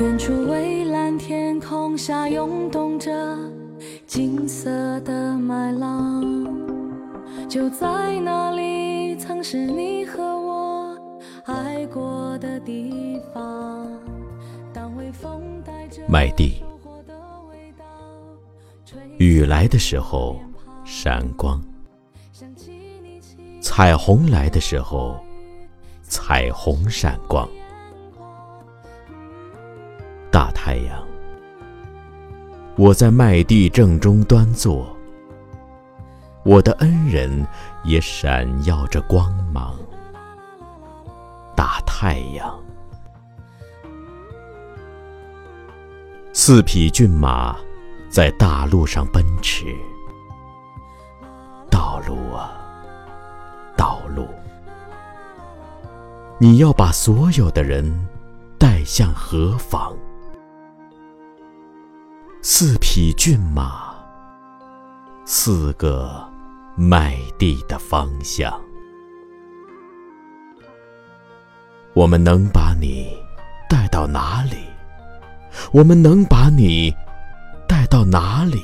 远处蔚蓝天空下涌动着金色的麦浪，就在那里，曾是你和我爱过的地方。当微风带着麦地，雨来的时候闪光，彩虹来的时候彩虹闪光。阳，我在麦地正中端坐，我的恩人也闪耀着光芒。大太阳，四匹骏马在大路上奔驰。道路啊，道路，你要把所有的人带向何方？四匹骏马，四个麦地的方向。我们能把你带到哪里？我们能把你带到哪里？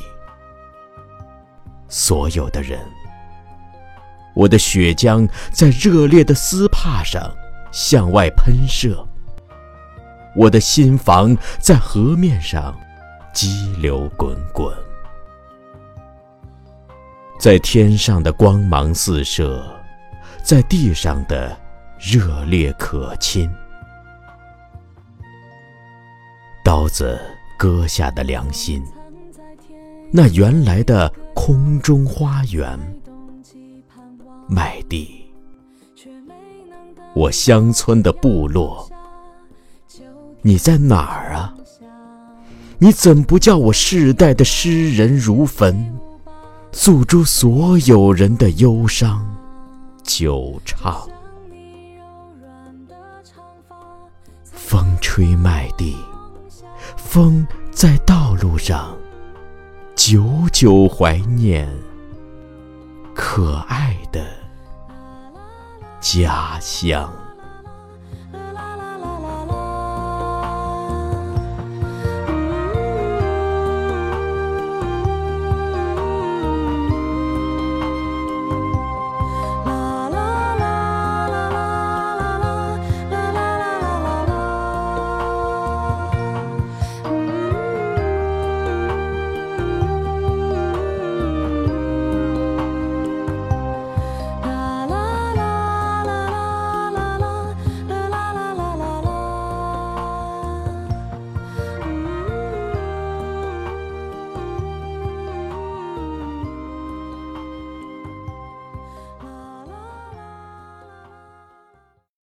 所有的人，我的血浆在热烈的丝帕上向外喷射，我的心房在河面上。激流滚滚，在天上的光芒四射，在地上的热烈可亲。刀子割下的良心，那原来的空中花园，麦地，我乡村的部落，你在哪儿？你怎不叫我世代的诗人如焚，诉诸所有人的忧伤，久唱。风吹麦地，风在道路上，久久怀念可爱的家乡。